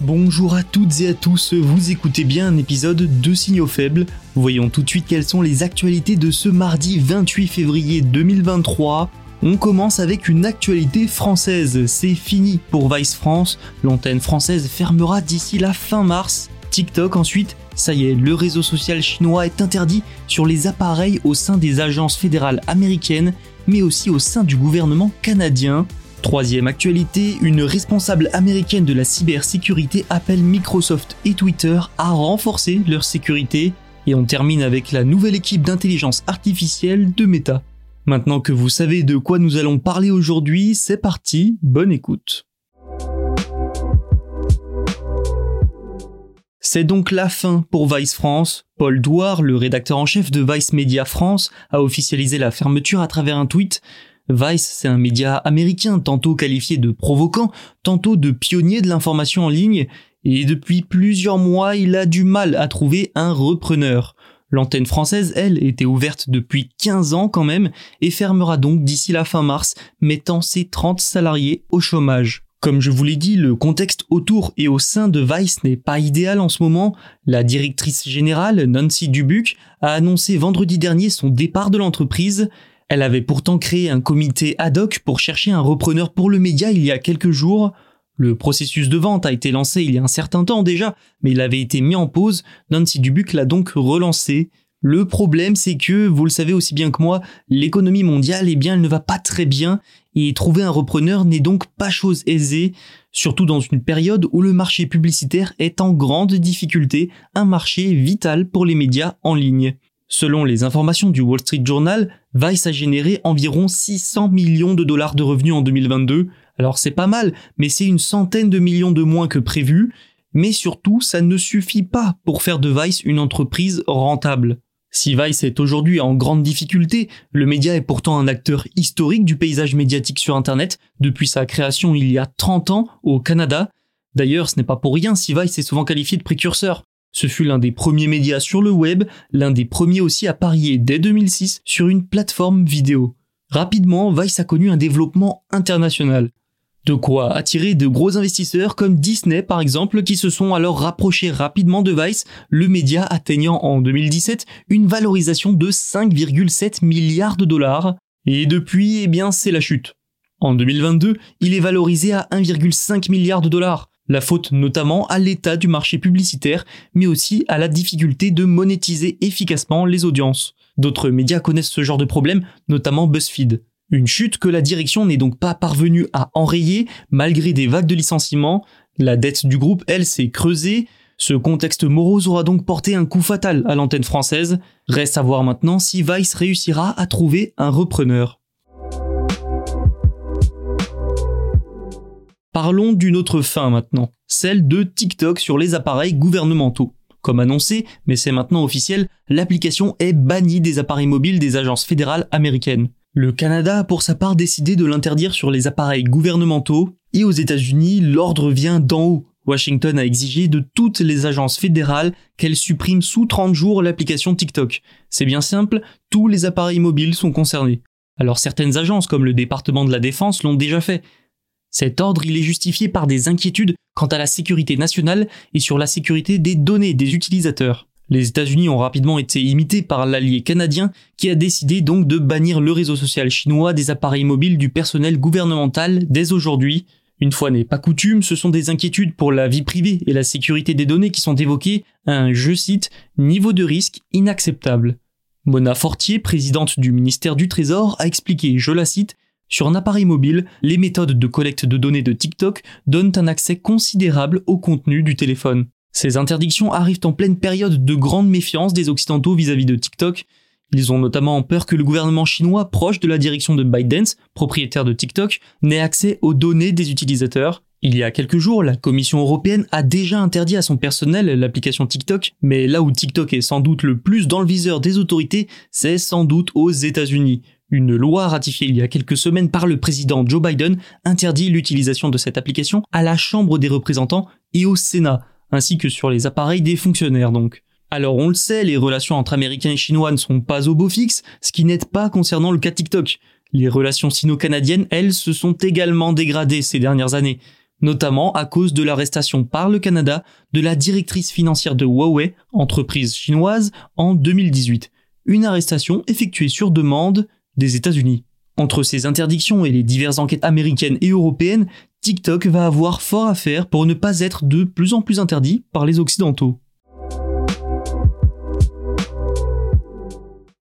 Bonjour à toutes et à tous, vous écoutez bien un épisode de Signaux Faibles. Voyons tout de suite quelles sont les actualités de ce mardi 28 février 2023. On commence avec une actualité française, c'est fini pour Vice France, l'antenne française fermera d'ici la fin mars. TikTok ensuite, ça y est, le réseau social chinois est interdit sur les appareils au sein des agences fédérales américaines, mais aussi au sein du gouvernement canadien. Troisième actualité, une responsable américaine de la cybersécurité appelle Microsoft et Twitter à renforcer leur sécurité. Et on termine avec la nouvelle équipe d'intelligence artificielle de Meta. Maintenant que vous savez de quoi nous allons parler aujourd'hui, c'est parti, bonne écoute. C'est donc la fin pour Vice France. Paul Douard, le rédacteur en chef de Vice Media France, a officialisé la fermeture à travers un tweet. Vice, c'est un média américain, tantôt qualifié de provoquant, tantôt de pionnier de l'information en ligne, et depuis plusieurs mois, il a du mal à trouver un repreneur. L'antenne française, elle, était ouverte depuis 15 ans quand même, et fermera donc d'ici la fin mars, mettant ses 30 salariés au chômage. Comme je vous l'ai dit, le contexte autour et au sein de Vice n'est pas idéal en ce moment. La directrice générale, Nancy Dubuc, a annoncé vendredi dernier son départ de l'entreprise. Elle avait pourtant créé un comité ad hoc pour chercher un repreneur pour le média il y a quelques jours. Le processus de vente a été lancé il y a un certain temps déjà, mais il avait été mis en pause. Nancy Dubuc l'a donc relancé. Le problème, c'est que, vous le savez aussi bien que moi, l'économie mondiale, eh bien, elle ne va pas très bien, et trouver un repreneur n'est donc pas chose aisée, surtout dans une période où le marché publicitaire est en grande difficulté, un marché vital pour les médias en ligne. Selon les informations du Wall Street Journal, Vice a généré environ 600 millions de dollars de revenus en 2022. Alors c'est pas mal, mais c'est une centaine de millions de moins que prévu. Mais surtout, ça ne suffit pas pour faire de Vice une entreprise rentable. Si Vice est aujourd'hui en grande difficulté, le média est pourtant un acteur historique du paysage médiatique sur Internet depuis sa création il y a 30 ans au Canada. D'ailleurs, ce n'est pas pour rien si Vice est souvent qualifié de précurseur. Ce fut l'un des premiers médias sur le web, l'un des premiers aussi à parier dès 2006 sur une plateforme vidéo. Rapidement, Vice a connu un développement international. De quoi attirer de gros investisseurs comme Disney par exemple qui se sont alors rapprochés rapidement de Vice, le média atteignant en 2017 une valorisation de 5,7 milliards de dollars. Et depuis, eh bien, c'est la chute. En 2022, il est valorisé à 1,5 milliard de dollars. La faute notamment à l'état du marché publicitaire, mais aussi à la difficulté de monétiser efficacement les audiences. D'autres médias connaissent ce genre de problème, notamment BuzzFeed. Une chute que la direction n'est donc pas parvenue à enrayer malgré des vagues de licenciements. La dette du groupe, elle, s'est creusée. Ce contexte morose aura donc porté un coup fatal à l'antenne française. Reste à voir maintenant si Vice réussira à trouver un repreneur. Parlons d'une autre fin maintenant, celle de TikTok sur les appareils gouvernementaux. Comme annoncé, mais c'est maintenant officiel, l'application est bannie des appareils mobiles des agences fédérales américaines. Le Canada a pour sa part décidé de l'interdire sur les appareils gouvernementaux, et aux États-Unis, l'ordre vient d'en haut. Washington a exigé de toutes les agences fédérales qu'elles suppriment sous 30 jours l'application TikTok. C'est bien simple, tous les appareils mobiles sont concernés. Alors certaines agences comme le département de la défense l'ont déjà fait. Cet ordre, il est justifié par des inquiétudes quant à la sécurité nationale et sur la sécurité des données des utilisateurs. Les États-Unis ont rapidement été imités par l'allié canadien qui a décidé donc de bannir le réseau social chinois des appareils mobiles du personnel gouvernemental dès aujourd'hui. Une fois n'est pas coutume, ce sont des inquiétudes pour la vie privée et la sécurité des données qui sont évoquées un, je cite, niveau de risque inacceptable. Mona Fortier, présidente du ministère du Trésor, a expliqué, je la cite, sur un appareil mobile, les méthodes de collecte de données de TikTok donnent un accès considérable au contenu du téléphone. Ces interdictions arrivent en pleine période de grande méfiance des Occidentaux vis-à-vis de TikTok. Ils ont notamment peur que le gouvernement chinois, proche de la direction de ByteDance, propriétaire de TikTok, n'ait accès aux données des utilisateurs. Il y a quelques jours, la Commission européenne a déjà interdit à son personnel l'application TikTok, mais là où TikTok est sans doute le plus dans le viseur des autorités, c'est sans doute aux États-Unis. Une loi ratifiée il y a quelques semaines par le président Joe Biden interdit l'utilisation de cette application à la Chambre des représentants et au Sénat, ainsi que sur les appareils des fonctionnaires donc. Alors on le sait, les relations entre Américains et Chinois ne sont pas au beau fixe, ce qui n'aide pas concernant le cas TikTok. Les relations sino-canadiennes, elles, se sont également dégradées ces dernières années, notamment à cause de l'arrestation par le Canada de la directrice financière de Huawei, entreprise chinoise, en 2018. Une arrestation effectuée sur demande des États-Unis. Entre ces interdictions et les diverses enquêtes américaines et européennes, TikTok va avoir fort à faire pour ne pas être de plus en plus interdit par les Occidentaux.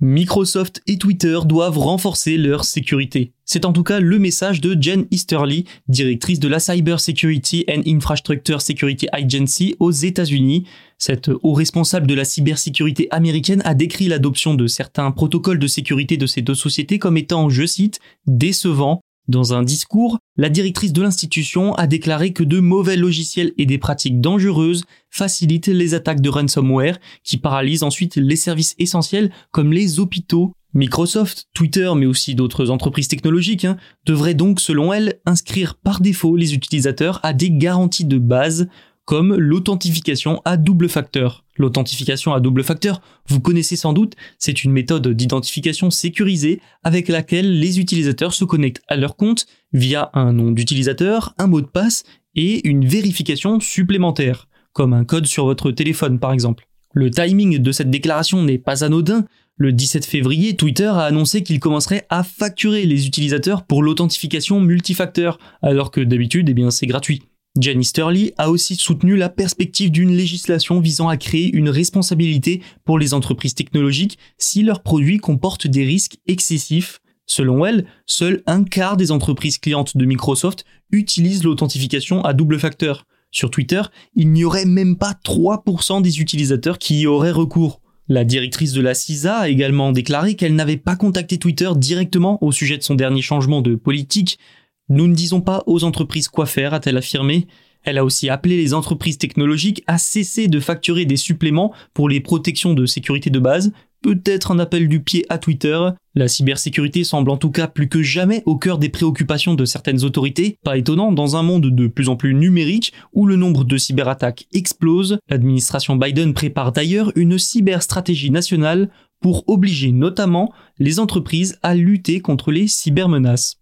Microsoft et Twitter doivent renforcer leur sécurité. C'est en tout cas le message de Jen Easterly, directrice de la Cyber Security and Infrastructure Security Agency aux États-Unis. Cette haut responsable de la cybersécurité américaine a décrit l'adoption de certains protocoles de sécurité de ces deux sociétés comme étant, je cite, décevants dans un discours, la directrice de l'institution a déclaré que de mauvais logiciels et des pratiques dangereuses facilitent les attaques de ransomware qui paralysent ensuite les services essentiels comme les hôpitaux. Microsoft, Twitter, mais aussi d'autres entreprises technologiques hein, devraient donc, selon elle, inscrire par défaut les utilisateurs à des garanties de base comme l'authentification à double facteur. L'authentification à double facteur, vous connaissez sans doute, c'est une méthode d'identification sécurisée avec laquelle les utilisateurs se connectent à leur compte via un nom d'utilisateur, un mot de passe et une vérification supplémentaire, comme un code sur votre téléphone par exemple. Le timing de cette déclaration n'est pas anodin. Le 17 février, Twitter a annoncé qu'il commencerait à facturer les utilisateurs pour l'authentification multifacteur, alors que d'habitude, eh bien, c'est gratuit. Jenny Sterly a aussi soutenu la perspective d'une législation visant à créer une responsabilité pour les entreprises technologiques si leurs produits comportent des risques excessifs. Selon elle, seul un quart des entreprises clientes de Microsoft utilisent l'authentification à double facteur. Sur Twitter, il n'y aurait même pas 3% des utilisateurs qui y auraient recours. La directrice de la CISA a également déclaré qu'elle n'avait pas contacté Twitter directement au sujet de son dernier changement de politique, nous ne disons pas aux entreprises quoi faire, a-t-elle affirmé. Elle a aussi appelé les entreprises technologiques à cesser de facturer des suppléments pour les protections de sécurité de base, peut-être un appel du pied à Twitter. La cybersécurité semble en tout cas plus que jamais au cœur des préoccupations de certaines autorités. Pas étonnant, dans un monde de plus en plus numérique où le nombre de cyberattaques explose, l'administration Biden prépare d'ailleurs une cyberstratégie nationale pour obliger notamment les entreprises à lutter contre les cybermenaces.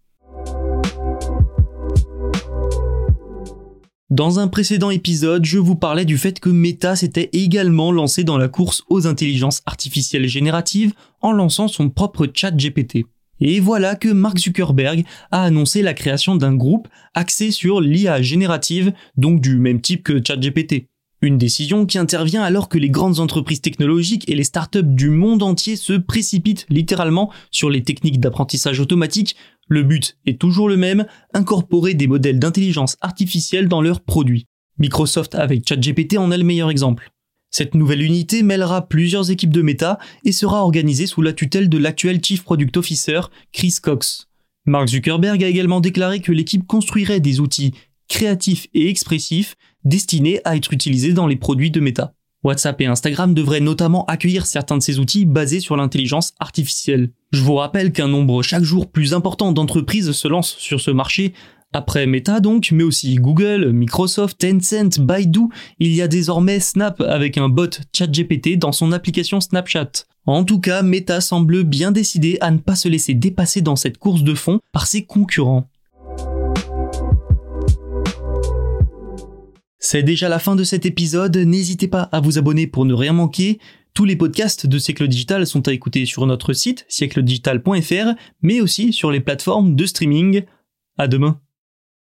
Dans un précédent épisode, je vous parlais du fait que Meta s'était également lancé dans la course aux intelligences artificielles génératives en lançant son propre chat GPT. Et voilà que Mark Zuckerberg a annoncé la création d'un groupe axé sur l'IA générative, donc du même type que ChatGPT. Une décision qui intervient alors que les grandes entreprises technologiques et les startups du monde entier se précipitent littéralement sur les techniques d'apprentissage automatique le but est toujours le même, incorporer des modèles d'intelligence artificielle dans leurs produits. Microsoft avec ChatGPT en est le meilleur exemple. Cette nouvelle unité mêlera plusieurs équipes de méta et sera organisée sous la tutelle de l'actuel Chief Product Officer, Chris Cox. Mark Zuckerberg a également déclaré que l'équipe construirait des outils créatifs et expressifs destinés à être utilisés dans les produits de méta. WhatsApp et Instagram devraient notamment accueillir certains de ces outils basés sur l'intelligence artificielle. Je vous rappelle qu'un nombre chaque jour plus important d'entreprises se lancent sur ce marché. Après Meta donc, mais aussi Google, Microsoft, Tencent, Baidu, il y a désormais Snap avec un bot ChatGPT dans son application Snapchat. En tout cas, Meta semble bien décidé à ne pas se laisser dépasser dans cette course de fond par ses concurrents. C'est déjà la fin de cet épisode, n'hésitez pas à vous abonner pour ne rien manquer. Tous les podcasts de Siècle Digital sont à écouter sur notre site siècledigital.fr, mais aussi sur les plateformes de streaming. À demain.